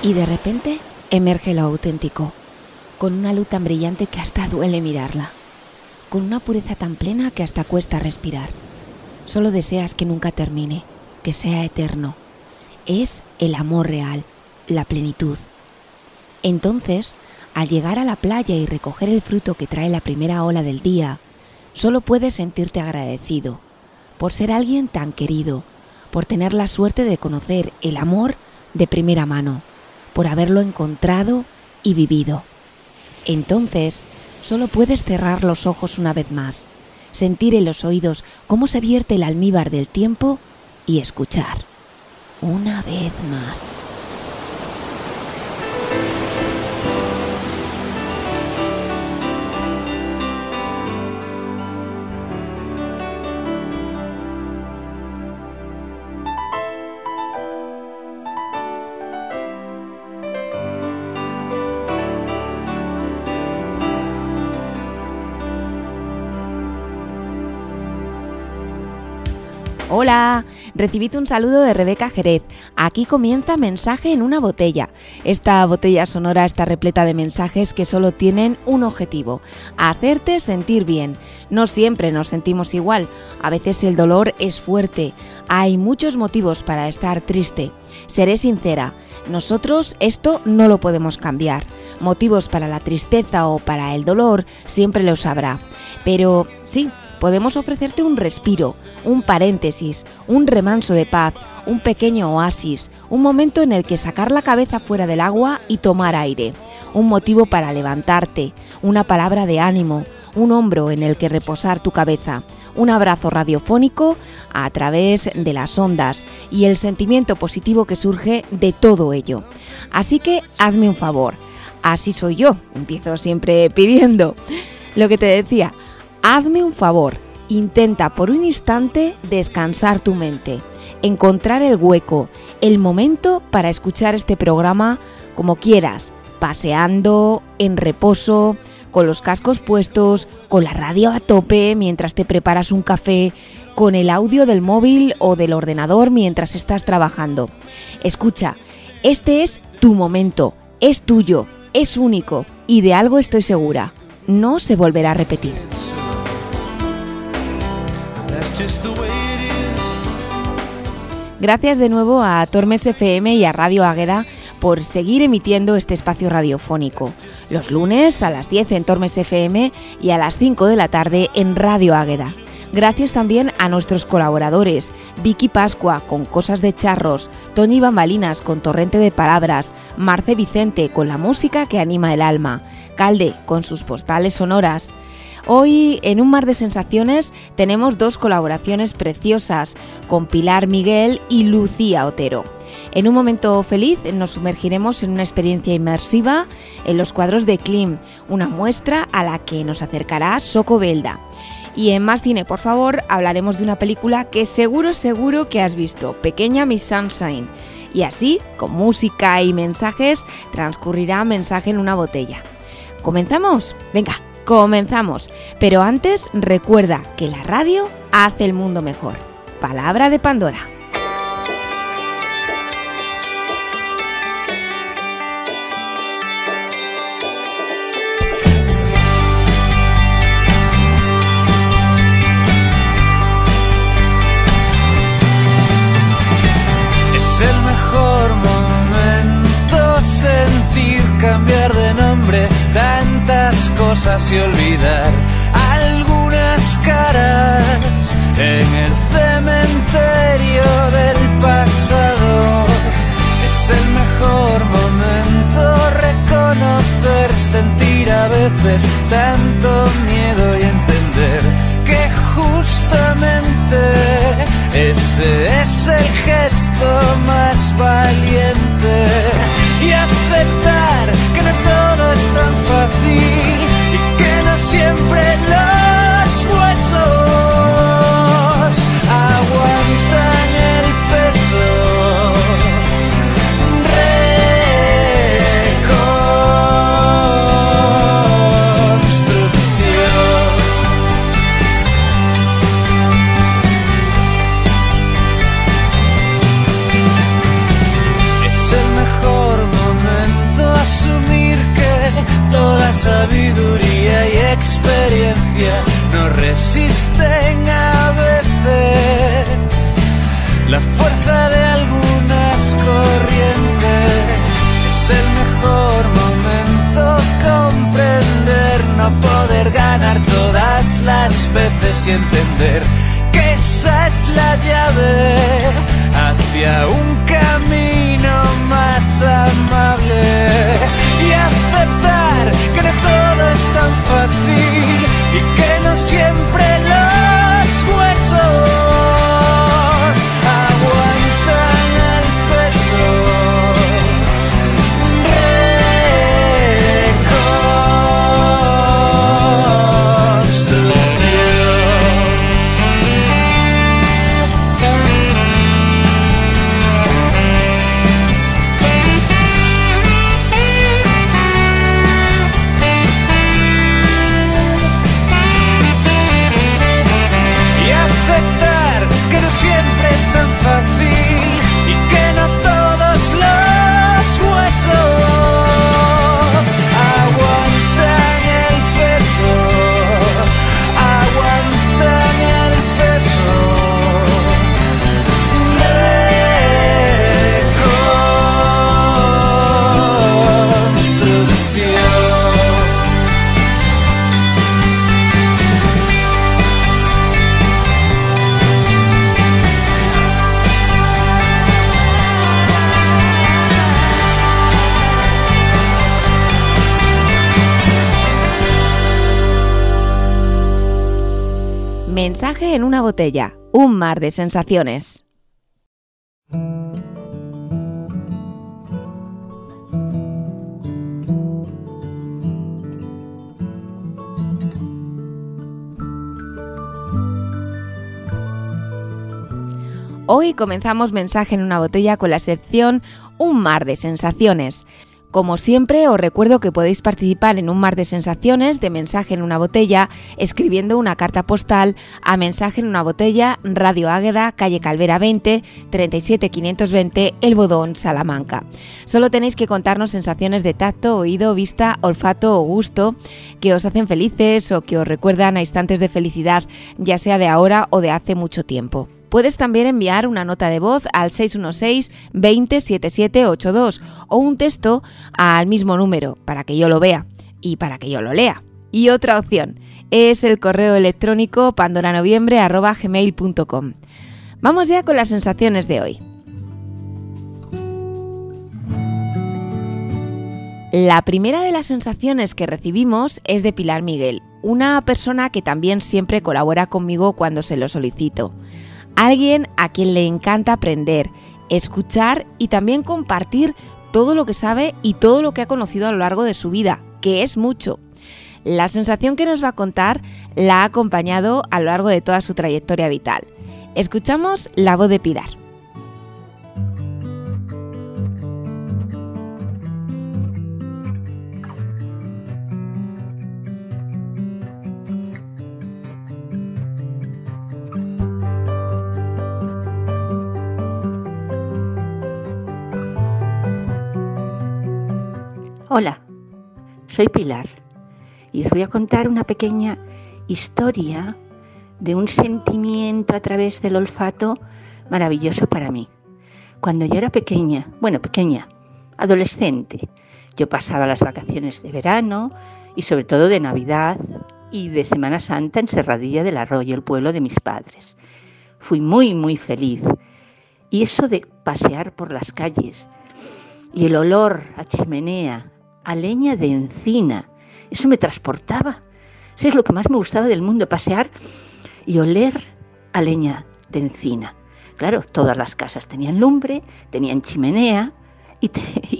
Y de repente emerge lo auténtico, con una luz tan brillante que hasta duele mirarla, con una pureza tan plena que hasta cuesta respirar. Solo deseas que nunca termine, que sea eterno. Es el amor real, la plenitud. Entonces, al llegar a la playa y recoger el fruto que trae la primera ola del día, solo puedes sentirte agradecido por ser alguien tan querido, por tener la suerte de conocer el amor de primera mano por haberlo encontrado y vivido. Entonces, solo puedes cerrar los ojos una vez más, sentir en los oídos cómo se vierte el almíbar del tiempo y escuchar una vez más. Hola, recibid un saludo de Rebeca Jerez. Aquí comienza Mensaje en una botella. Esta botella sonora está repleta de mensajes que solo tienen un objetivo, hacerte sentir bien. No siempre nos sentimos igual, a veces el dolor es fuerte, hay muchos motivos para estar triste. Seré sincera, nosotros esto no lo podemos cambiar. Motivos para la tristeza o para el dolor siempre los habrá. Pero sí, podemos ofrecerte un respiro, un paréntesis, un remanso de paz, un pequeño oasis, un momento en el que sacar la cabeza fuera del agua y tomar aire, un motivo para levantarte, una palabra de ánimo, un hombro en el que reposar tu cabeza, un abrazo radiofónico a través de las ondas y el sentimiento positivo que surge de todo ello. Así que hazme un favor, así soy yo, empiezo siempre pidiendo. Lo que te decía, hazme un favor, intenta por un instante descansar tu mente, encontrar el hueco, el momento para escuchar este programa como quieras, paseando, en reposo, con los cascos puestos, con la radio a tope mientras te preparas un café, con el audio del móvil o del ordenador mientras estás trabajando. Escucha, este es tu momento, es tuyo, es único y de algo estoy segura, no se volverá a repetir. Gracias de nuevo a Tormes FM y a Radio Águeda por seguir emitiendo este espacio radiofónico. Los lunes a las 10 en Tormes FM y a las 5 de la tarde en Radio Águeda. Gracias también a nuestros colaboradores, Vicky Pascua con Cosas de Charros, Tony Bambalinas con Torrente de Palabras, Marce Vicente con la música que anima el alma, Calde con sus postales sonoras, Hoy en un mar de sensaciones tenemos dos colaboraciones preciosas con Pilar Miguel y Lucía Otero. En un momento feliz nos sumergiremos en una experiencia inmersiva en los cuadros de Klim, una muestra a la que nos acercará Soco Belda. Y en Más Cine, por favor, hablaremos de una película que seguro, seguro que has visto, Pequeña Miss Sunshine. Y así, con música y mensajes, transcurrirá mensaje en una botella. ¿Comenzamos? Venga, Comenzamos, pero antes recuerda que la radio hace el mundo mejor. Palabra de Pandora. Y olvidar algunas caras en el cementerio del pasado. Es el mejor momento reconocer, sentir a veces tanto miedo y entender que justamente ese es el gesto más valiente y aceptar que no todo es tan fácil sabiduría y experiencia no resisten a veces la fuerza de algunas corrientes. Es el mejor momento comprender, no poder ganar todas las veces y entender que esa es la llave hacia un camino Mensaje en una botella, un mar de sensaciones. Hoy comenzamos Mensaje en una botella con la sección Un mar de sensaciones. Como siempre, os recuerdo que podéis participar en un mar de sensaciones de mensaje en una botella escribiendo una carta postal a mensaje en una botella, Radio Águeda, calle Calvera 20, 37520, El Bodón, Salamanca. Solo tenéis que contarnos sensaciones de tacto, oído, vista, olfato o gusto que os hacen felices o que os recuerdan a instantes de felicidad, ya sea de ahora o de hace mucho tiempo. Puedes también enviar una nota de voz al 616 20 7782 o un texto al mismo número para que yo lo vea y para que yo lo lea. Y otra opción es el correo electrónico pandoranoviembre.gmail.com. Vamos ya con las sensaciones de hoy. La primera de las sensaciones que recibimos es de Pilar Miguel, una persona que también siempre colabora conmigo cuando se lo solicito. Alguien a quien le encanta aprender, escuchar y también compartir todo lo que sabe y todo lo que ha conocido a lo largo de su vida, que es mucho. La sensación que nos va a contar la ha acompañado a lo largo de toda su trayectoria vital. Escuchamos la voz de Pilar. Hola, soy Pilar y os voy a contar una pequeña historia de un sentimiento a través del olfato maravilloso para mí. Cuando yo era pequeña, bueno, pequeña, adolescente, yo pasaba las vacaciones de verano y sobre todo de Navidad y de Semana Santa en Serradilla del Arroyo, el pueblo de mis padres. Fui muy, muy feliz. Y eso de pasear por las calles y el olor a chimenea, a leña de encina, eso me transportaba. Eso es lo que más me gustaba del mundo, pasear y oler a leña de encina. Claro, todas las casas tenían lumbre, tenían chimenea y,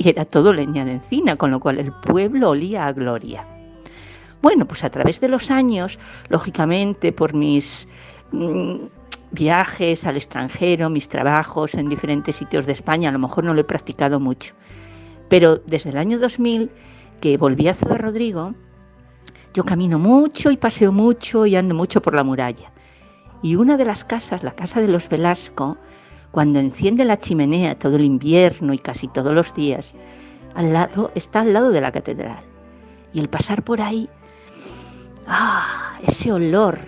era todo leña de encina, con lo cual el pueblo olía a gloria. Bueno, pues a través de los años, lógicamente por mis mm, viajes al extranjero, mis trabajos en diferentes sitios de España, a lo mejor no lo he practicado mucho, pero desde el año 2000 que volví a Ciudad Rodrigo, yo camino mucho y paseo mucho y ando mucho por la muralla. Y una de las casas, la casa de los Velasco, cuando enciende la chimenea todo el invierno y casi todos los días, al lado está al lado de la catedral. Y el pasar por ahí, ¡ah! Ese olor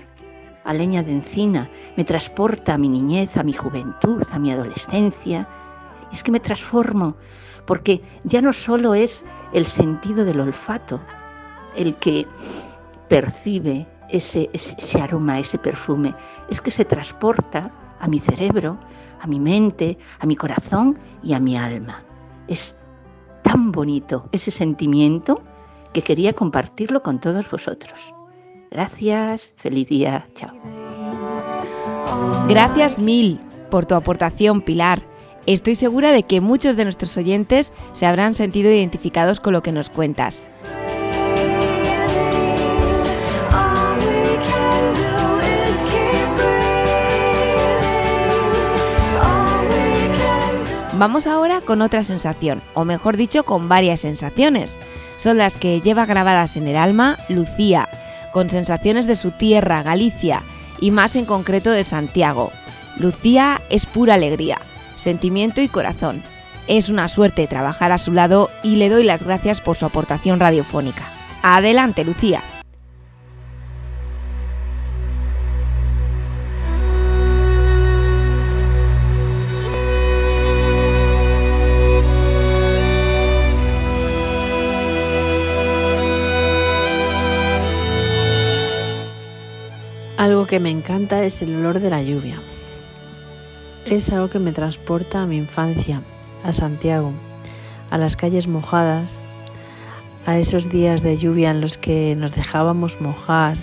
a leña de encina me transporta a mi niñez, a mi juventud, a mi adolescencia. Es que me transformo, porque ya no solo es el sentido del olfato el que percibe ese, aroma, ese perfume, es que se transporta a mi cerebro, a mi mente, a mi corazón y a mi alma. Es tan bonito ese sentimiento que quería compartirlo con todos vosotros. Gracias, feliz día, chao. Gracias mil por tu aportación, Pilar. Estoy segura de que muchos de nuestros oyentes se habrán sentido identificados con lo que nos cuentas. Vamos ahora con otra sensación, o mejor dicho, con varias sensaciones. Son las que lleva grabadas en el alma Lucía, con sensaciones de su tierra, Galicia, y más en concreto de Santiago. Lucía es pura alegría, sentimiento y corazón. Es una suerte trabajar a su lado y le doy las gracias por su aportación radiofónica. Adelante, Lucía. Algo que me encanta es el olor de la lluvia. Es algo que me transporta a mi infancia, a Santiago, a las calles mojadas, a esos días de lluvia en los que nos dejábamos mojar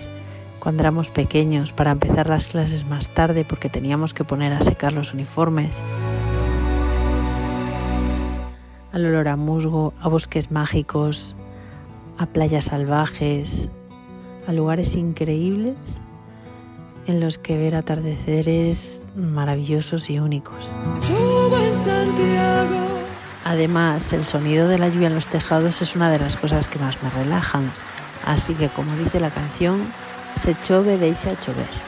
cuando éramos pequeños para empezar las clases más tarde porque teníamos que poner a secar los uniformes. Al olor a musgo, a bosques mágicos, a playas salvajes, a lugares increíbles en los que ver atardeceres maravillosos y únicos. Además, el sonido de la lluvia en los tejados es una de las cosas que más me relajan, así que como dice la canción, se chove deixa chover.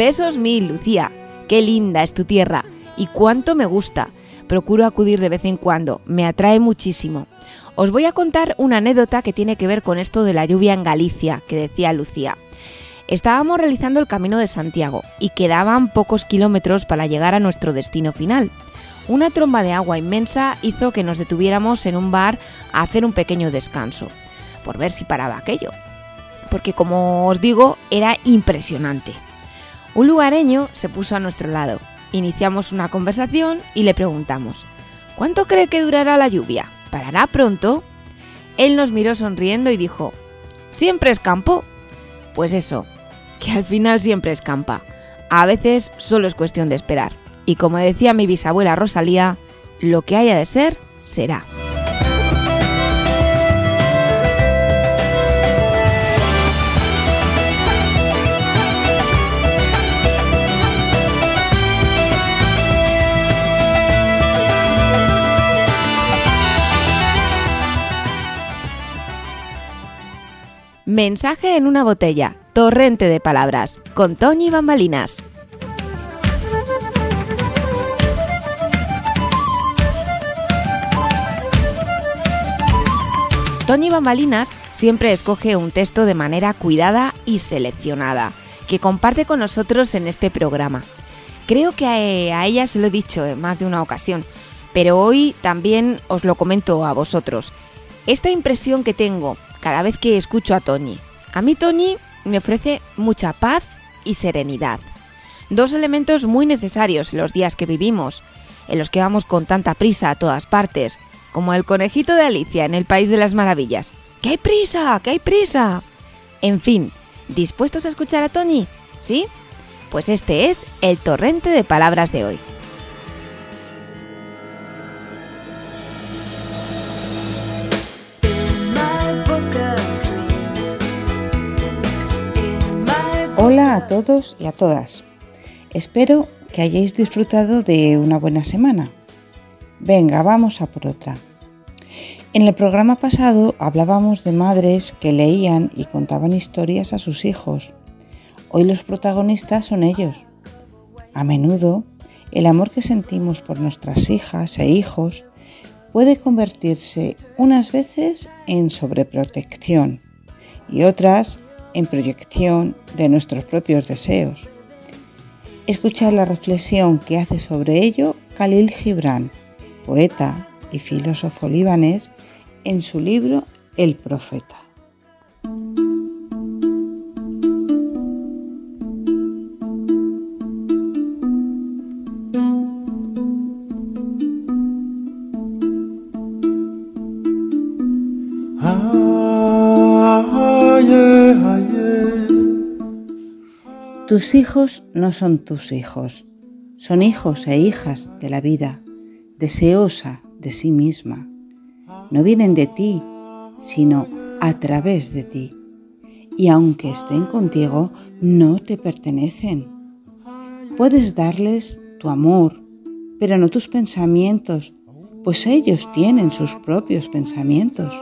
Besos mil, Lucía. Qué linda es tu tierra y cuánto me gusta. Procuro acudir de vez en cuando, me atrae muchísimo. Os voy a contar una anécdota que tiene que ver con esto de la lluvia en Galicia, que decía Lucía. Estábamos realizando el Camino de Santiago y quedaban pocos kilómetros para llegar a nuestro destino final. Una tromba de agua inmensa hizo que nos detuviéramos en un bar a hacer un pequeño descanso, por ver si paraba aquello. Porque como os digo, era impresionante. Un lugareño se puso a nuestro lado. Iniciamos una conversación y le preguntamos, ¿cuánto cree que durará la lluvia? ¿Parará pronto? Él nos miró sonriendo y dijo, siempre escampó. Pues eso, que al final siempre escampa. A veces solo es cuestión de esperar. Y como decía mi bisabuela Rosalía, lo que haya de ser, será. Mensaje en una botella, torrente de palabras, con Toñi Bambalinas. Toñi Bambalinas siempre escoge un texto de manera cuidada y seleccionada, que comparte con nosotros en este programa. Creo que a ella se lo he dicho en más de una ocasión, pero hoy también os lo comento a vosotros. Esta impresión que tengo cada vez que escucho a Tony. A mí Tony me ofrece mucha paz y serenidad. Dos elementos muy necesarios en los días que vivimos, en los que vamos con tanta prisa a todas partes, como el conejito de Alicia en el País de las Maravillas. ¡Que hay prisa! ¡Que hay prisa! En fin, ¿dispuestos a escuchar a Tony? ¿Sí? Pues este es el torrente de palabras de hoy. Hola a todos y a todas. Espero que hayáis disfrutado de una buena semana. Venga, vamos a por otra. En el programa pasado hablábamos de madres que leían y contaban historias a sus hijos. Hoy los protagonistas son ellos. A menudo, el amor que sentimos por nuestras hijas e hijos puede convertirse unas veces en sobreprotección y otras en proyección de nuestros propios deseos. Escuchar la reflexión que hace sobre ello Khalil Gibran, poeta y filósofo libanés, en su libro El Profeta. Tus hijos no son tus hijos, son hijos e hijas de la vida, deseosa de sí misma. No vienen de ti, sino a través de ti. Y aunque estén contigo, no te pertenecen. Puedes darles tu amor, pero no tus pensamientos, pues ellos tienen sus propios pensamientos.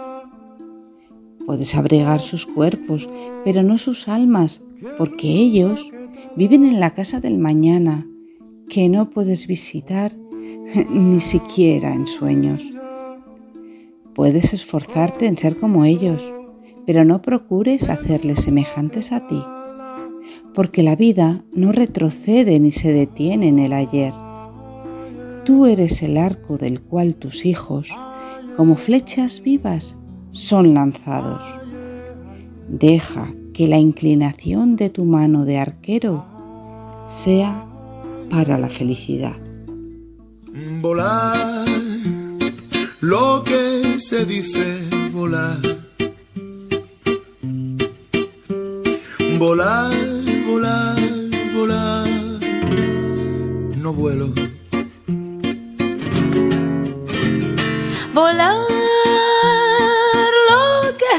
Puedes abrigar sus cuerpos, pero no sus almas, porque ellos viven en la casa del mañana que no puedes visitar ni siquiera en sueños. Puedes esforzarte en ser como ellos, pero no procures hacerles semejantes a ti, porque la vida no retrocede ni se detiene en el ayer. Tú eres el arco del cual tus hijos, como flechas vivas, son lanzados. Deja que la inclinación de tu mano de arquero sea para la felicidad. Volar, lo que se dice volar. Volar, volar, volar, no vuelo. Volar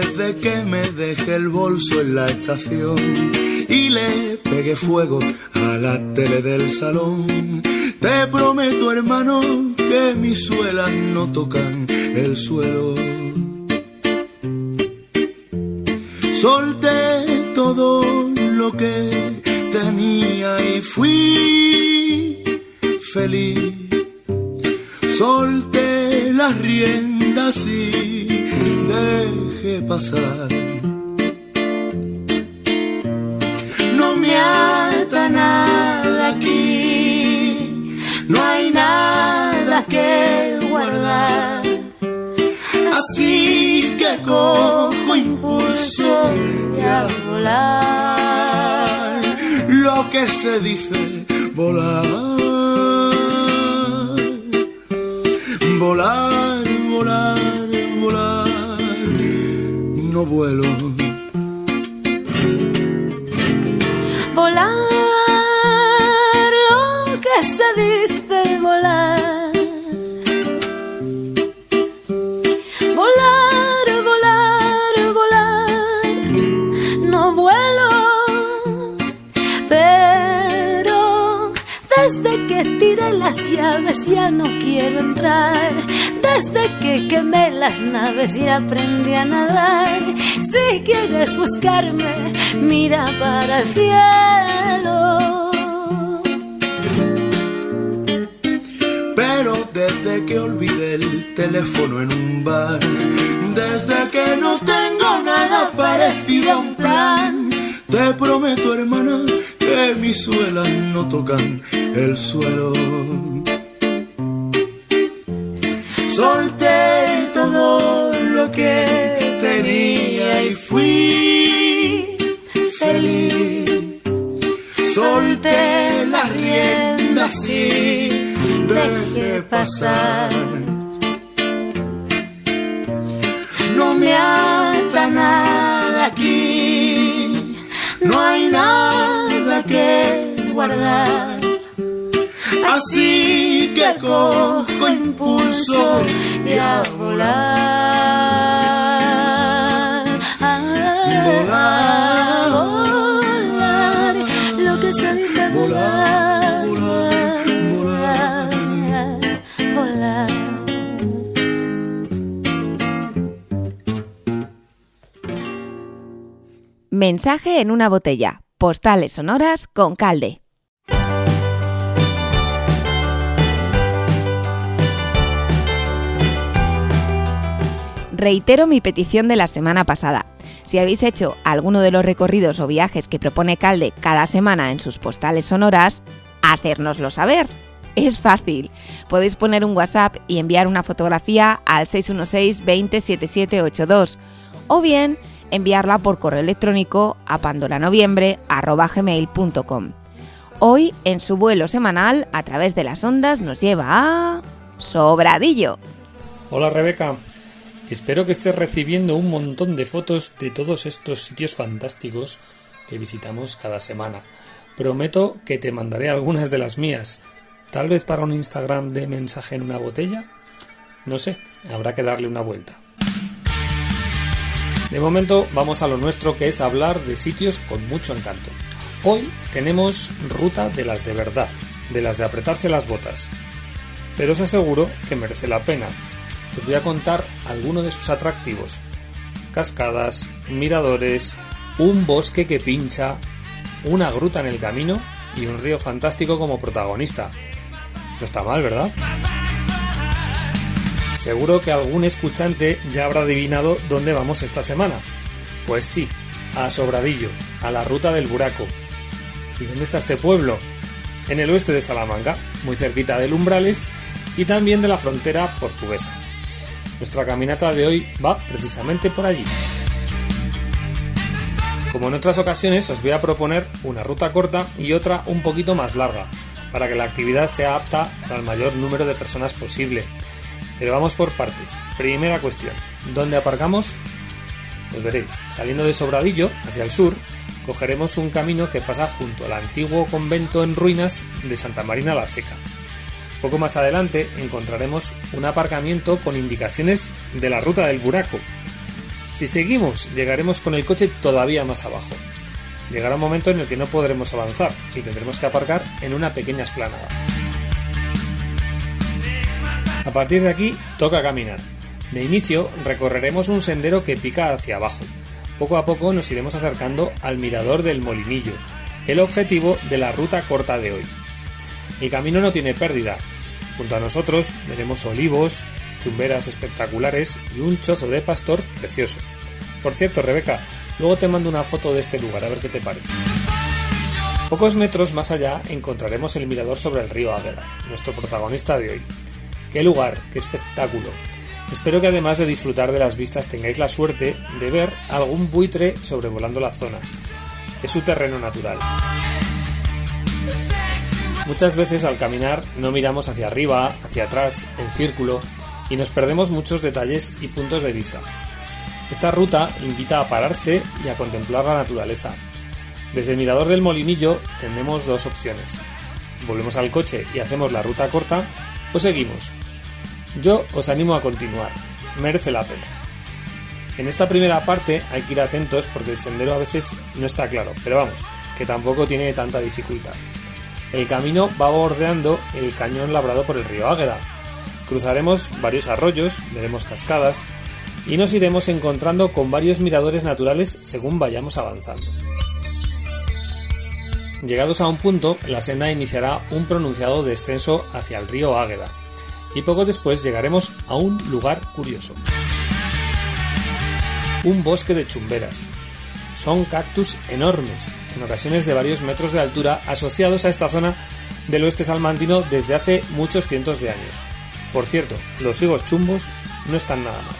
desde que me dejé el bolso en la estación y le pegué fuego a la tele del salón, te prometo hermano que mis suelas no tocan el suelo. Solté todo lo que tenía y fui feliz. Solté las riendas y dejé pasar. No me ata nada aquí, no hay nada que guardar. Así que cojo impulso a volar. Lo que se dice. Volar, volar, volar. No vuelo. Las llaves ya no quiero entrar. Desde que quemé las naves y aprendí a nadar. Si quieres buscarme, mira para el cielo. Pero desde que olvidé el teléfono en un bar, desde que no tengo nada parecido a un plan, te prometo, hermana que mis suelas no tocan el suelo. Solté todo lo que tenía y fui feliz. Solté las riendas y dejé pasar. no me ata nada aquí, no hay nada que guardar. Así que cojo impulso y a volar. A Volar. volar, lo que se dice volar, volar, volar. volar. Mensaje en una botella. Postales sonoras con calde. Reitero mi petición de la semana pasada. Si habéis hecho alguno de los recorridos o viajes que propone Calde cada semana en sus postales sonoras, hacérnoslo saber. Es fácil. Podéis poner un WhatsApp y enviar una fotografía al 616 20 7782 o bien enviarla por correo electrónico a pandoranoviembre.com. Hoy, en su vuelo semanal, a través de las ondas, nos lleva a... Sobradillo. Hola Rebeca, espero que estés recibiendo un montón de fotos de todos estos sitios fantásticos que visitamos cada semana. Prometo que te mandaré algunas de las mías, tal vez para un Instagram de mensaje en una botella. No sé, habrá que darle una vuelta. De momento vamos a lo nuestro que es hablar de sitios con mucho encanto. Hoy tenemos ruta de las de verdad, de las de apretarse las botas. Pero os aseguro que merece la pena. Os voy a contar algunos de sus atractivos. Cascadas, miradores, un bosque que pincha, una gruta en el camino y un río fantástico como protagonista. No está mal, ¿verdad? Seguro que algún escuchante ya habrá adivinado dónde vamos esta semana. Pues sí, a Sobradillo, a la ruta del Buraco. ¿Y dónde está este pueblo? En el oeste de Salamanca, muy cerquita del Umbrales y también de la frontera portuguesa. Nuestra caminata de hoy va precisamente por allí. Como en otras ocasiones, os voy a proponer una ruta corta y otra un poquito más larga, para que la actividad sea apta para el mayor número de personas posible. Pero vamos por partes. Primera cuestión, ¿dónde aparcamos? Pues veréis, saliendo de Sobradillo, hacia el sur, cogeremos un camino que pasa junto al antiguo convento en ruinas de Santa Marina la Seca. Poco más adelante encontraremos un aparcamiento con indicaciones de la ruta del Buraco. Si seguimos, llegaremos con el coche todavía más abajo. Llegará un momento en el que no podremos avanzar y tendremos que aparcar en una pequeña esplanada. A partir de aquí toca caminar. De inicio recorreremos un sendero que pica hacia abajo. Poco a poco nos iremos acercando al mirador del Molinillo, el objetivo de la ruta corta de hoy. El camino no tiene pérdida. Junto a nosotros veremos olivos, chumberas espectaculares y un chozo de pastor precioso. Por cierto, Rebeca, luego te mando una foto de este lugar a ver qué te parece. Pocos metros más allá encontraremos el mirador sobre el río Águeda, nuestro protagonista de hoy. ¡Qué lugar! ¡Qué espectáculo! Espero que además de disfrutar de las vistas tengáis la suerte de ver algún buitre sobrevolando la zona. Es su terreno natural. Muchas veces al caminar no miramos hacia arriba, hacia atrás, en círculo, y nos perdemos muchos detalles y puntos de vista. Esta ruta invita a pararse y a contemplar la naturaleza. Desde el mirador del molinillo tenemos dos opciones. Volvemos al coche y hacemos la ruta corta o seguimos. Yo os animo a continuar, merece la pena. En esta primera parte hay que ir atentos porque el sendero a veces no está claro, pero vamos, que tampoco tiene tanta dificultad. El camino va bordeando el cañón labrado por el río Águeda. Cruzaremos varios arroyos, veremos cascadas y nos iremos encontrando con varios miradores naturales según vayamos avanzando. Llegados a un punto, la senda iniciará un pronunciado descenso hacia el río Águeda y poco después llegaremos a un lugar curioso. Un bosque de chumberas. Son cactus enormes, en ocasiones de varios metros de altura, asociados a esta zona del oeste salmantino desde hace muchos cientos de años. Por cierto, los higos chumbos no están nada mal.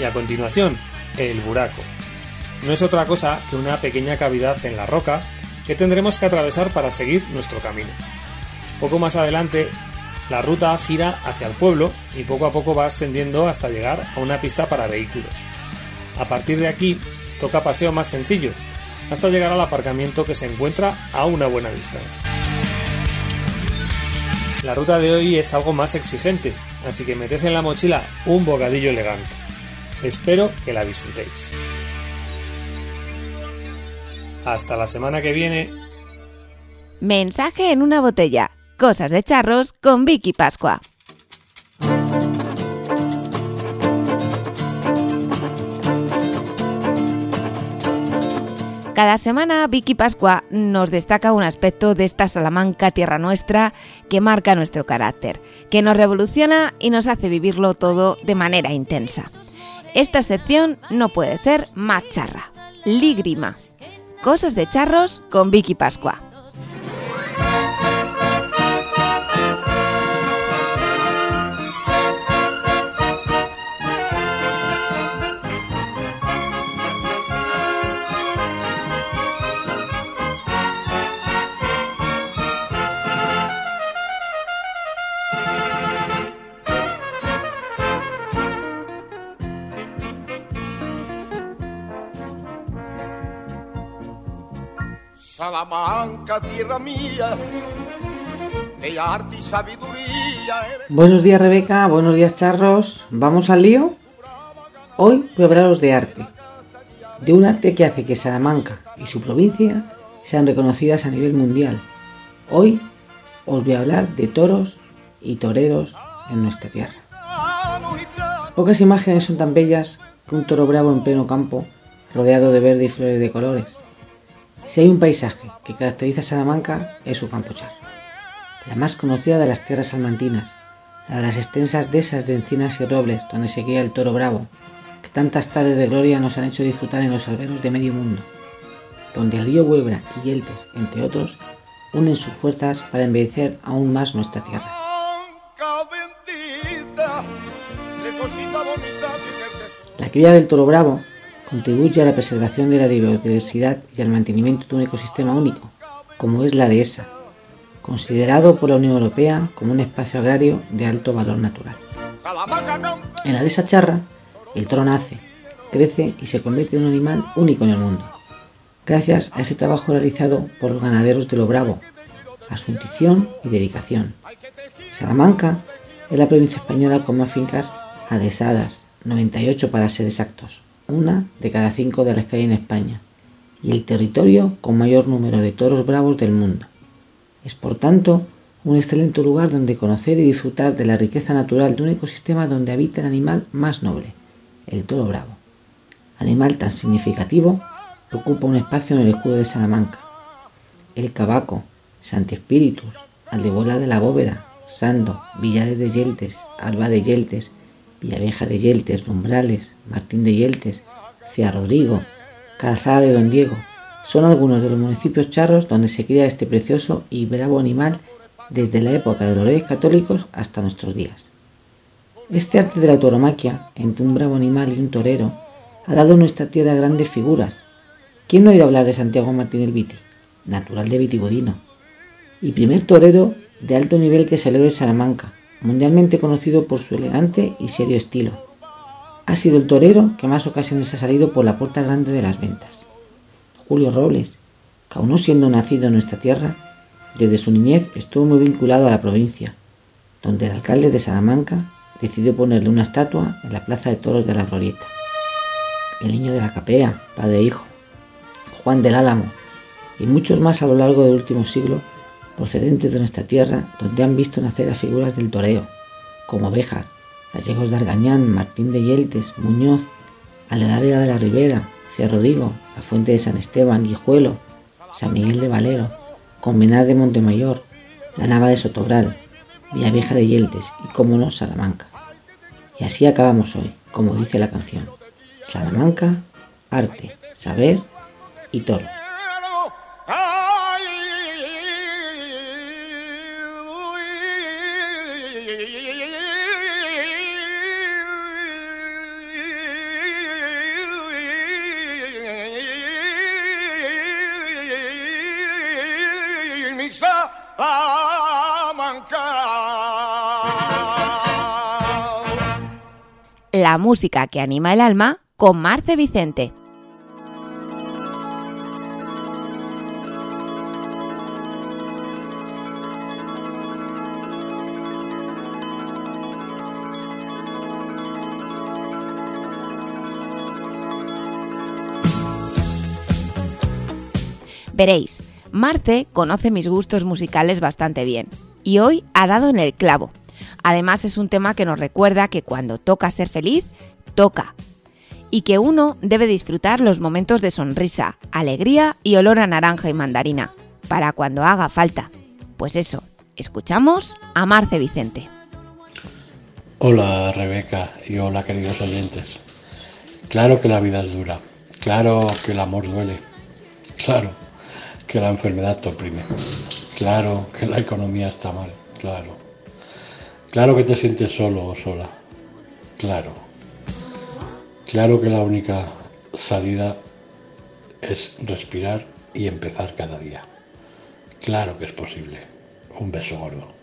Y a continuación, el buraco. No es otra cosa que una pequeña cavidad en la roca que tendremos que atravesar para seguir nuestro camino. Poco más adelante La ruta gira hacia el pueblo y poco a poco va ascendiendo hasta llegar a una pista para vehículos. A partir de aquí toca paseo más sencillo, hasta llegar al aparcamiento que se encuentra a una buena distancia. La ruta de hoy es algo más exigente, así que meted en la mochila un bocadillo elegante. Espero que la disfrutéis. Hasta la semana que viene. Mensaje en una botella. Cosas de charros con Vicky Pascua. Cada semana Vicky Pascua nos destaca un aspecto de esta Salamanca tierra nuestra que marca nuestro carácter, que nos revoluciona y nos hace vivirlo todo de manera intensa. Esta sección no puede ser más charra. Ligrima. Cosas de charros con Vicky Pascua. Salamanca, tierra mía, arte y sabiduría. Buenos días Rebeca, buenos días charros. ¿Vamos al lío? Hoy voy a hablaros de arte. De un arte que hace que Salamanca y su provincia sean reconocidas a nivel mundial. Hoy os voy a hablar de toros y toreros en nuestra tierra. Pocas imágenes son tan bellas que un toro bravo en pleno campo, rodeado de verde y flores de colores. Si hay un paisaje que caracteriza a Salamanca es su campo charro, la más conocida de las tierras salmantinas, la de las extensas dehesas de encinas y robles donde se guía el toro bravo, que tantas tardes de gloria nos han hecho disfrutar en los alberos de medio mundo, donde el río Huebra y Yeltes, entre otros, unen sus fuerzas para embellecer aún más nuestra tierra. La cría del toro bravo contribuye a la preservación de la biodiversidad y al mantenimiento de un ecosistema único, como es la dehesa, considerado por la Unión Europea como un espacio agrario de alto valor natural. En la dehesa charra, el toro nace, crece y se convierte en un animal único en el mundo, gracias a ese trabajo realizado por los ganaderos de lo bravo, a su intuición y dedicación. Salamanca es la provincia española con más fincas adesadas, 98 para ser exactos, una de cada cinco de las que hay en España, y el territorio con mayor número de toros bravos del mundo. Es por tanto un excelente lugar donde conocer y disfrutar de la riqueza natural de un ecosistema donde habita el animal más noble, el toro bravo. Animal tan significativo que ocupa un espacio en el escudo de Salamanca. El Cabaco, Santi Espíritus, Aldehuela de la Bóveda, Sando, Villares de Yeltes, Alba de Yeltes, Villavieja de Yeltes, Umbrales, Martín de Yeltes, Cia Rodrigo, Calzada de Don Diego, son algunos de los municipios charros donde se cría este precioso y bravo animal desde la época de los reyes católicos hasta nuestros días. Este arte de la tauromaquia, entre un bravo animal y un torero, ha dado a nuestra tierra grandes figuras. ¿Quién no ha oído hablar de Santiago Martín el Viti, natural de Vitigodino, y primer torero de alto nivel que salió de Salamanca, mundialmente conocido por su elegante y serio estilo. Ha sido el torero que más ocasiones ha salido por la puerta grande de las ventas. Julio Robles, que aún no siendo nacido en nuestra tierra, desde su niñez estuvo muy vinculado a la provincia, donde el alcalde de Salamanca decidió ponerle una estatua en la plaza de toros de la Glorieta. El niño de la capea, padre e hijo, Juan del Álamo y muchos más a lo largo del último siglo procedentes de nuestra tierra, donde han visto nacer a figuras del toreo, como Béjar, Gallegos de Argañán, Martín de Yeltes, Muñoz, Vega de la Ribera, Rodrigo, La Fuente de San Esteban, Guijuelo, San Miguel de Valero, Convenar de Montemayor, La Nava de Sotobral, Villavieja de Yeltes y, como no, Salamanca. Y así acabamos hoy, como dice la canción. Salamanca, arte, saber y toros. la. La música que anima el alma con Marce Vicente. Veréis, Marce conoce mis gustos musicales bastante bien y hoy ha dado en el clavo. Además es un tema que nos recuerda que cuando toca ser feliz, toca. Y que uno debe disfrutar los momentos de sonrisa, alegría y olor a naranja y mandarina, para cuando haga falta. Pues eso, escuchamos a Marce Vicente. Hola Rebeca y hola queridos oyentes. Claro que la vida es dura, claro que el amor duele, claro que la enfermedad te oprime. Claro que la economía está mal, claro. Claro que te sientes solo o sola, claro. Claro que la única salida es respirar y empezar cada día. Claro que es posible. Un beso gordo.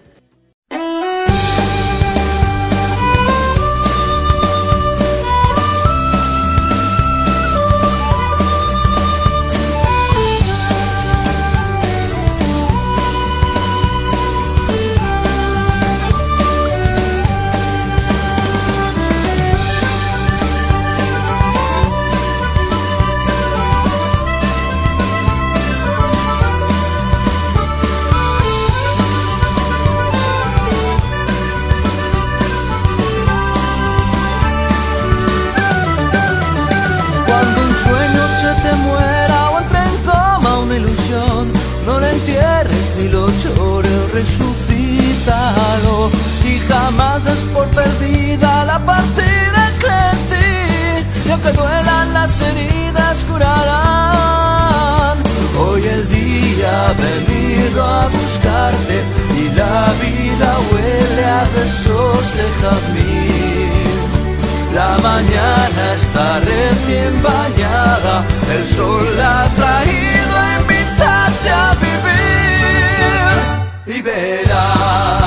Curarán. Hoy el día ha venido a buscarte y la vida huele a besos de jazmín. La mañana está recién bañada, el sol ha traído a invitarte a vivir. Y verás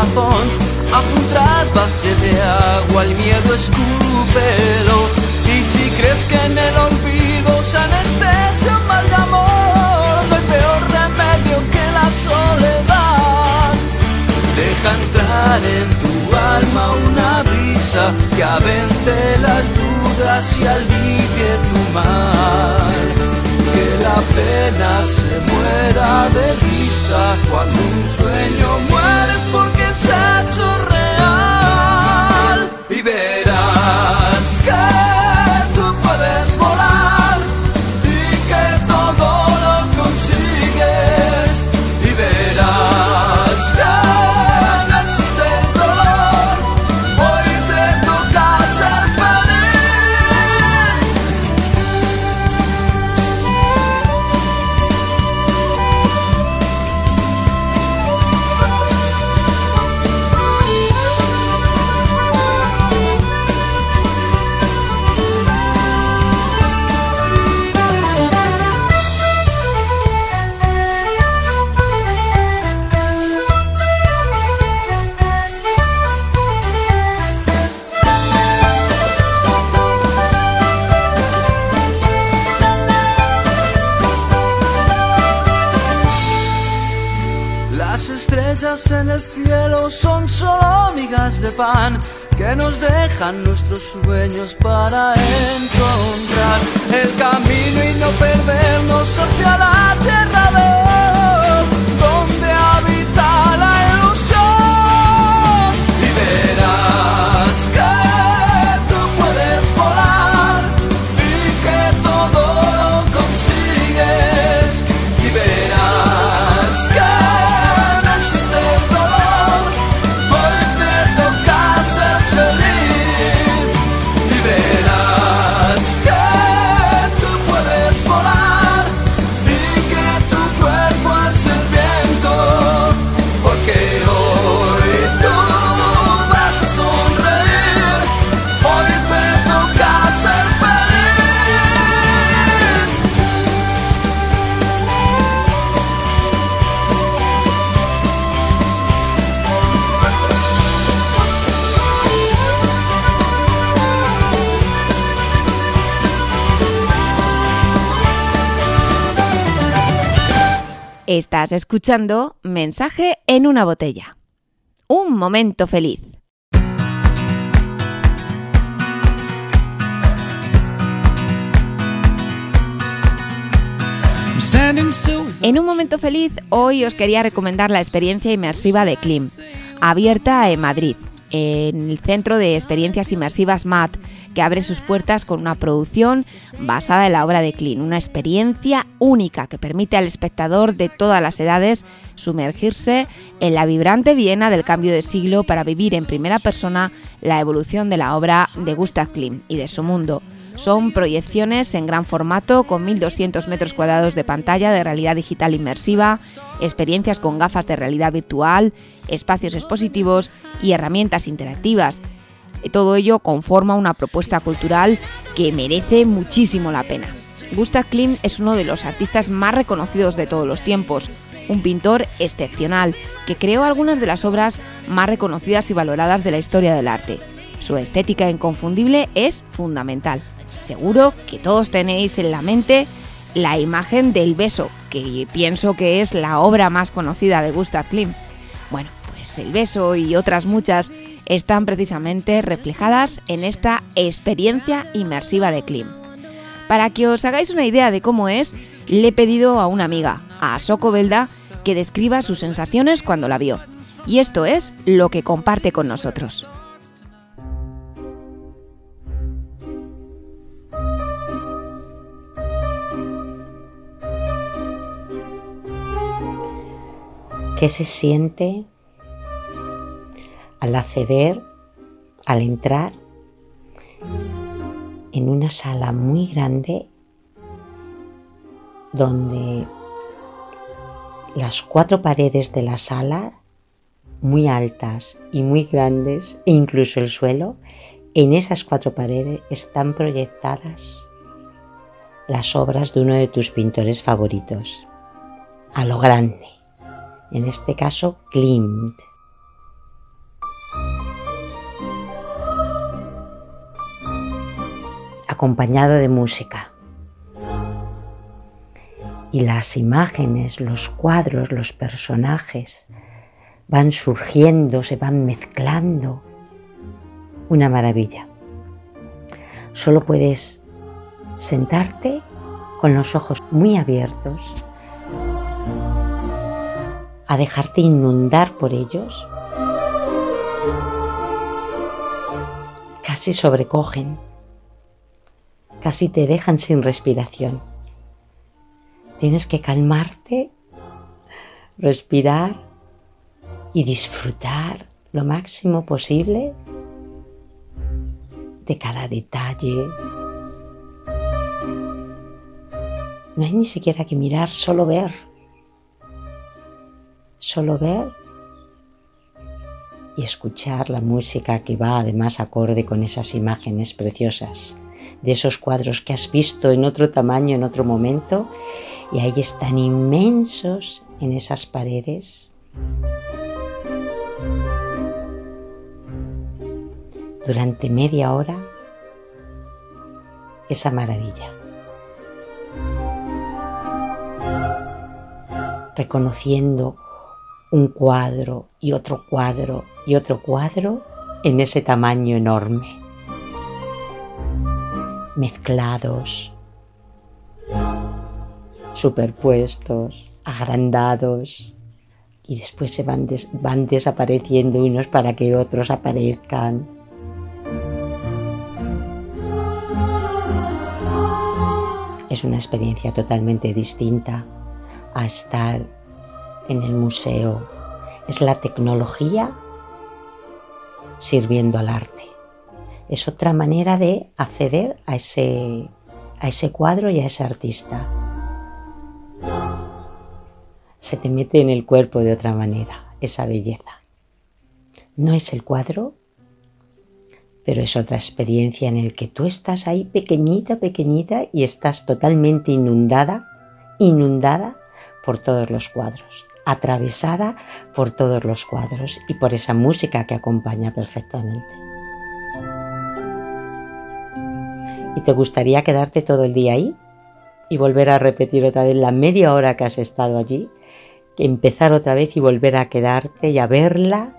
corazón, haz un trasvase de agua, el miedo escúpelo. Y si crees que en el olvido se anestesia un mal de amor, no hay peor remedio que la soledad. Deja entrar en tu alma una brisa que avente las dudas y alivie tu mal. Que la pena se muera de risa cuando un sueño mueres que nos dejan nuestros sueños para encontrar Estás escuchando Mensaje en una botella. Un momento feliz. En un momento feliz, hoy os quería recomendar la experiencia inmersiva de Klim, abierta en Madrid, en el Centro de Experiencias Inmersivas MAT, que abre sus puertas con una producción basada en la obra de Klim, una experiencia única que permite al espectador de todas las edades sumergirse en la vibrante Viena del cambio de siglo para vivir en primera persona la evolución de la obra de Gustav Klim y de su mundo. Son proyecciones en gran formato con 1.200 metros cuadrados de pantalla de realidad digital inmersiva, experiencias con gafas de realidad virtual, espacios expositivos y herramientas interactivas. Todo ello conforma una propuesta cultural que merece muchísimo la pena. Gustav Klimt es uno de los artistas más reconocidos de todos los tiempos, un pintor excepcional que creó algunas de las obras más reconocidas y valoradas de la historia del arte. Su estética inconfundible es fundamental. Seguro que todos tenéis en la mente la imagen del beso, que pienso que es la obra más conocida de Gustav Klimt. Bueno, pues el beso y otras muchas están precisamente reflejadas en esta experiencia inmersiva de Klimt. Para que os hagáis una idea de cómo es, le he pedido a una amiga, a Soko Belda, que describa sus sensaciones cuando la vio. Y esto es lo que comparte con nosotros. ¿Qué se siente al acceder, al entrar en una sala muy grande donde las cuatro paredes de la sala, muy altas y muy grandes, e incluso el suelo, en esas cuatro paredes están proyectadas las obras de uno de tus pintores favoritos, a lo grande en este caso Klimt. acompañado de música. Y las imágenes, los cuadros, los personajes van surgiendo, se van mezclando. Una maravilla. Solo puedes sentarte con los ojos muy abiertos a dejarte inundar por ellos, casi sobrecogen, casi te dejan sin respiración. Tienes que calmarte, respirar y disfrutar lo máximo posible de cada detalle. No hay ni siquiera que mirar, solo ver solo ver y escuchar la música que va además acorde con esas imágenes preciosas, de esos cuadros que has visto en otro tamaño, en otro momento, y ahí están inmensos en esas paredes. Durante media hora, esa maravilla. Reconociendo un cuadro y otro cuadro y otro cuadro en ese tamaño enorme, mezclados, superpuestos, agrandados. Y después se van, van desapareciendo unos para que otros aparezcan. Es una experiencia totalmente distinta a estar en el museo. Es la tecnología sirviendo al arte. Es otra manera de acceder a ese, a ese cuadro y a ese artista. Se te mete en el cuerpo de otra manera esa belleza. No es el cuadro, pero es otra experiencia en el que tú estás ahí pequeñita, pequeñita y estás totalmente inundada, inundada por todos los cuadros atravesada por todos los cuadros y por esa música que acompaña perfectamente. ¿Y te gustaría quedarte todo el día ahí? y volver a repetir otra vez la media hora que has estado allí, empezar otra vez y volver a quedarte y a verla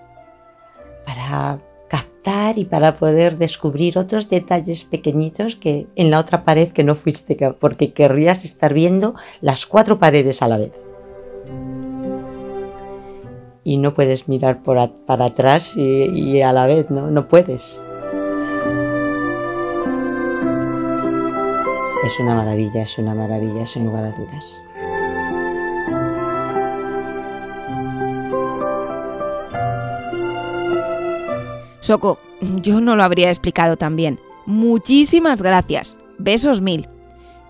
para captar y para poder descubrir otros detalles pequeñitos que en la otra pared que no fuiste, porque querrías estar viendo las cuatro paredes a la vez. Y no puedes mirar para atrás y, a la vez, ¿no? No puedes. Es una maravilla, es una maravilla, sin lugar a dudas. Soco, yo no lo habría explicado tan bien. Muchísimas gracias. Besos mil.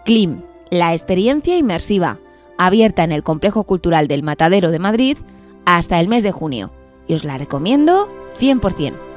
Clim, la experiencia inmersiva, abierta en el Complejo Cultural del Matadero de Madrid hasta el mes de junio. Y os la recomiendo 100%.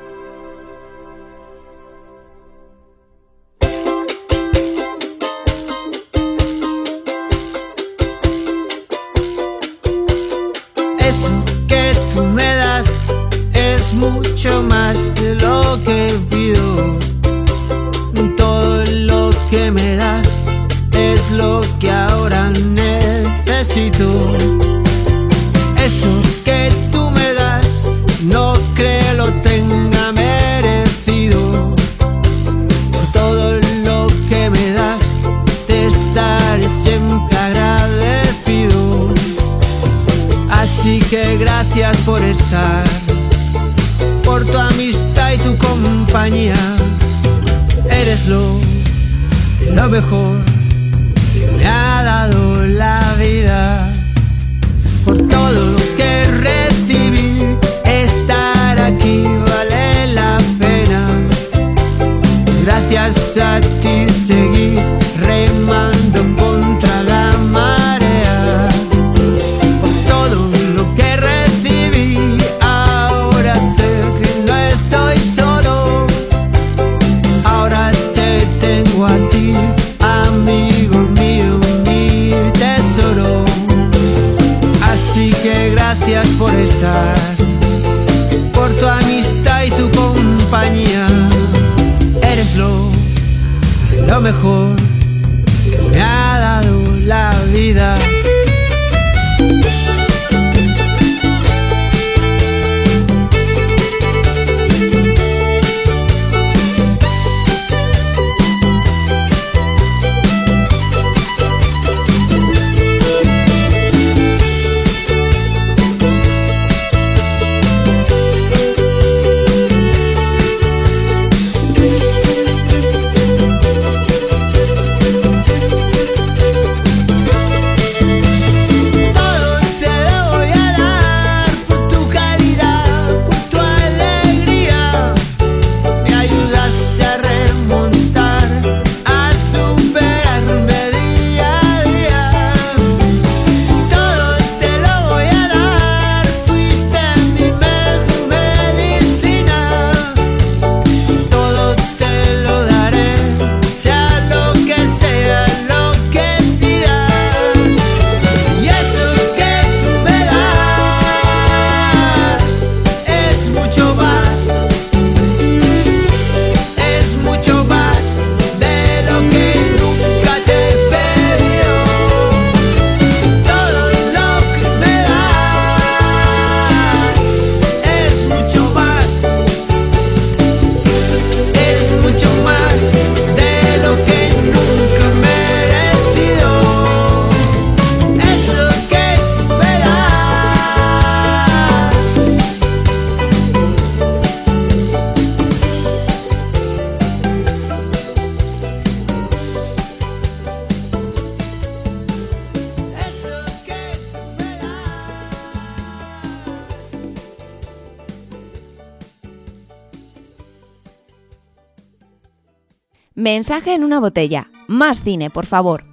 Mensaje en una botella. Más cine, por favor.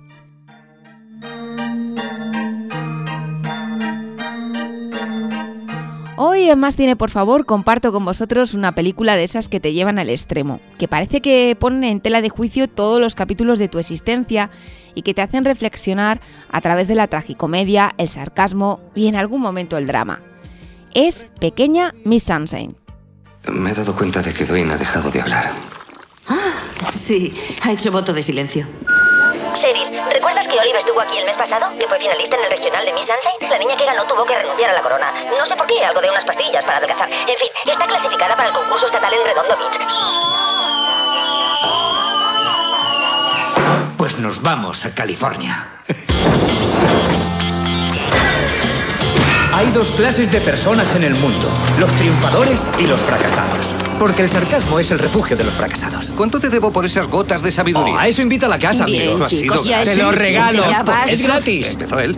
Hoy en Más Cine, por favor, comparto con vosotros una película de esas que te llevan al extremo, que parece que ponen en tela de juicio todos los capítulos de tu existencia y que te hacen reflexionar a través de la tragicomedia, el sarcasmo y en algún momento el drama. Es Pequeña Miss Sunshine. Me he dado cuenta de que Dwayne ha dejado de hablar. Ah, sí, ha hecho voto de silencio. Sheriff, ¿recuerdas que Olive estuvo aquí el mes pasado? Que fue finalista en el regional de Miss Sunshine. La niña que ganó tuvo que renunciar a la corona. No sé por qué, algo de unas pastillas para adelgazar. En fin, está clasificada para el concurso estatal en Redondo Beach. Pues nos vamos a California. Hay dos clases de personas en el mundo, los triunfadores y los fracasados. Porque el sarcasmo es el refugio de los fracasados. ¿Cuánto te debo por esas gotas de sabiduría? Oh, a eso invita a la casa, Bien, amigo. Eso ha chicos, sido- ya Te es lo regalo. Es gratis. Empezó él.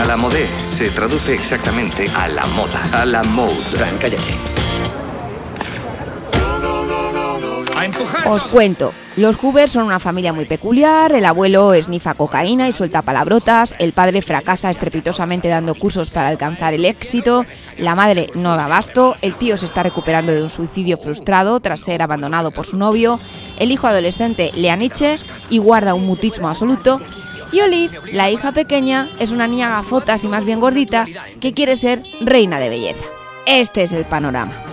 A la modé se traduce exactamente a la moda. A la mode. cállate. Os cuento, los Hoover son una familia muy peculiar, el abuelo esnifa cocaína y suelta palabrotas, el padre fracasa estrepitosamente dando cursos para alcanzar el éxito, la madre no da abasto, el tío se está recuperando de un suicidio frustrado tras ser abandonado por su novio, el hijo adolescente le aniche y guarda un mutismo absoluto, y Olive, la hija pequeña, es una niña gafotas y más bien gordita que quiere ser reina de belleza. Este es el panorama.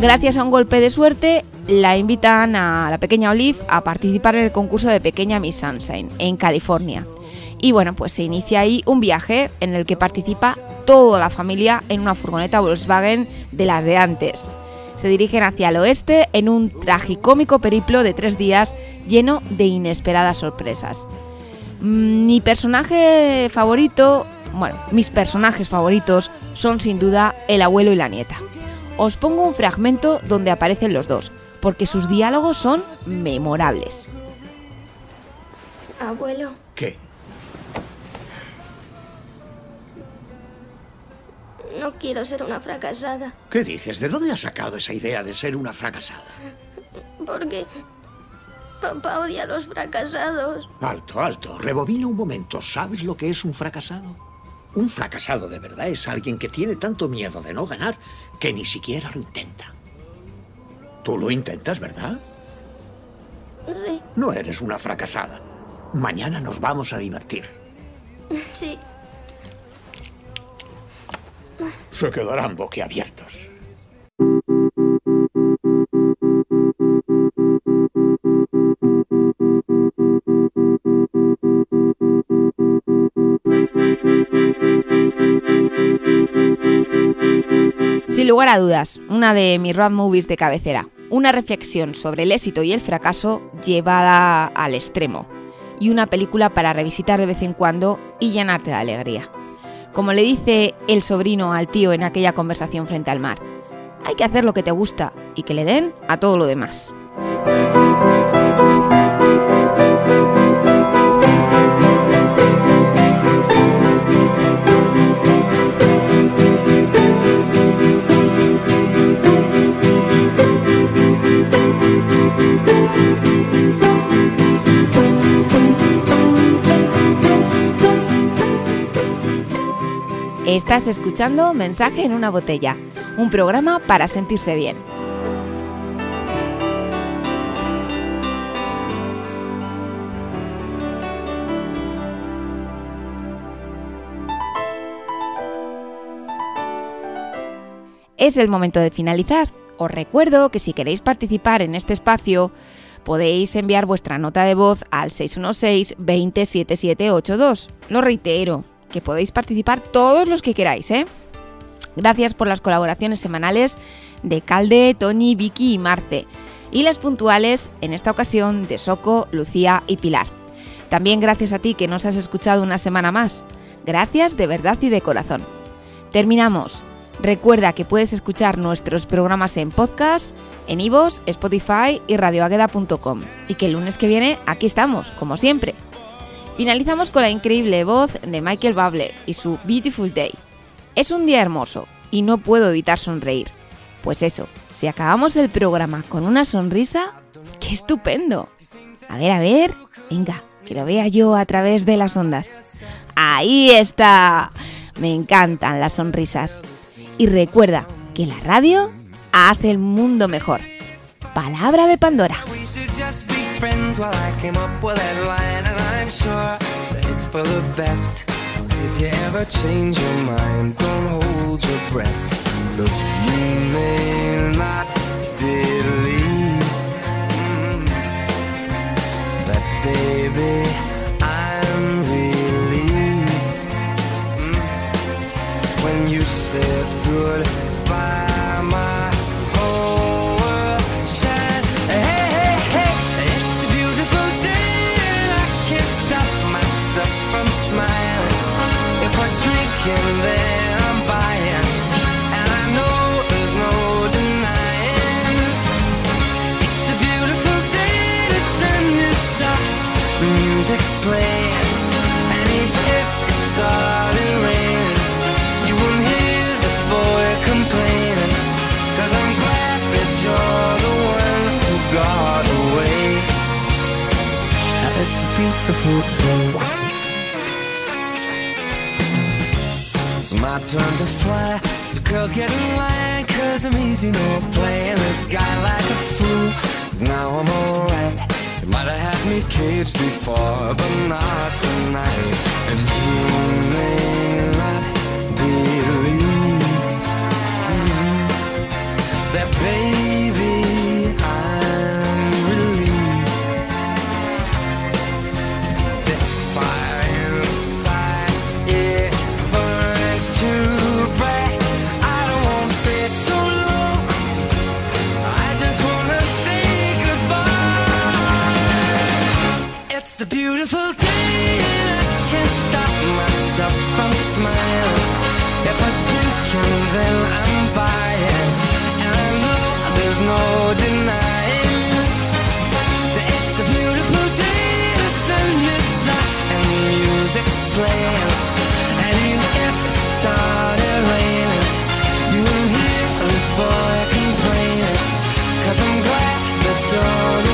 Gracias a un golpe de suerte, la invitan a la pequeña Olive a participar en el concurso de Pequeña Miss Sunshine en California. Y bueno, pues se inicia ahí un viaje en el que participa toda la familia en una furgoneta Volkswagen de las de antes. Se dirigen hacia el oeste en un tragicómico periplo de tres días lleno de inesperadas sorpresas. Mm, Mi personaje favorito, bueno, mis personajes favoritos son sin duda el abuelo y la nieta. Os pongo un fragmento donde aparecen los dos, porque sus diálogos son memorables. Abuelo, ¿Qué? no quiero ser una fracasada. ¿Qué dices? ¿De dónde has sacado esa idea de ser una fracasada? Porque papá odia a los fracasados. Alto, alto. Rebobina un momento. ¿Sabes lo que es un fracasado? Un fracasado de verdad es alguien que tiene tanto miedo de no ganar que ni siquiera lo intenta. Tú lo intentas, ¿verdad? Sí, No eres una fracasada. Mañana nos vamos a divertir. sí. Se quedarán boquiabiertos. Sin lugar a dudas, una de mis road movies de cabecera. Una reflexión sobre el éxito y el fracaso llevada al extremo. Y una película para revisitar de vez en cuando y llenarte de alegría. Como le dice el sobrino al tío en aquella conversación frente al mar. Hay que hacer lo que te gusta y que le den a todo lo demás. Estás escuchando Mensaje en una botella, un programa para sentirse bien. Es el momento de finalizar. Os recuerdo que si queréis participar en este espacio, podéis enviar vuestra nota de voz al 616 207782. Lo reitero, que podéis participar todos los que queráis, ¿eh? Gracias por las colaboraciones semanales de Calde, Toñi, Vicky y Marce. Y las puntuales, en esta ocasión, de Soco, Lucía y Pilar. También gracias a ti que nos has escuchado una semana más. Gracias de verdad y de corazón. Terminamos. Recuerda que puedes escuchar nuestros programas en podcast, en iVoox, Spotify y radioagueda.com. Y que el lunes que viene aquí estamos, como siempre. Finalizamos con la increíble voz de Michael Bublé y su Beautiful Day. Es un día hermoso y no puedo evitar sonreír. Pues eso, si acabamos el programa con una sonrisa, ¡qué estupendo! A ver, a ver, venga, que lo vea yo a través de las ondas. Ahí está. Me encantan las sonrisas. Y recuerda que la radio hace el mundo mejor. Palabra de Pandora. I'm sure that it's for the best. If you ever change your mind, don't hold your breath. Cause you may not believe mm, that, baby, I'm relieved mm, when you said goodbye. Beautiful day. It's my turn to fly. So girls get in line, cause I'm easy, no playing this guy like a fool. Now I'm alright. You might have had me caged before, but not tonight. And you may a beautiful day, and I can't stop myself from smiling. If I drink and then I'm buying, and I know there's no denying that it's a beautiful day. The sun is out and the music's playing, and even if it started raining, you won't hear this boy complaining. Cause I'm glad that you're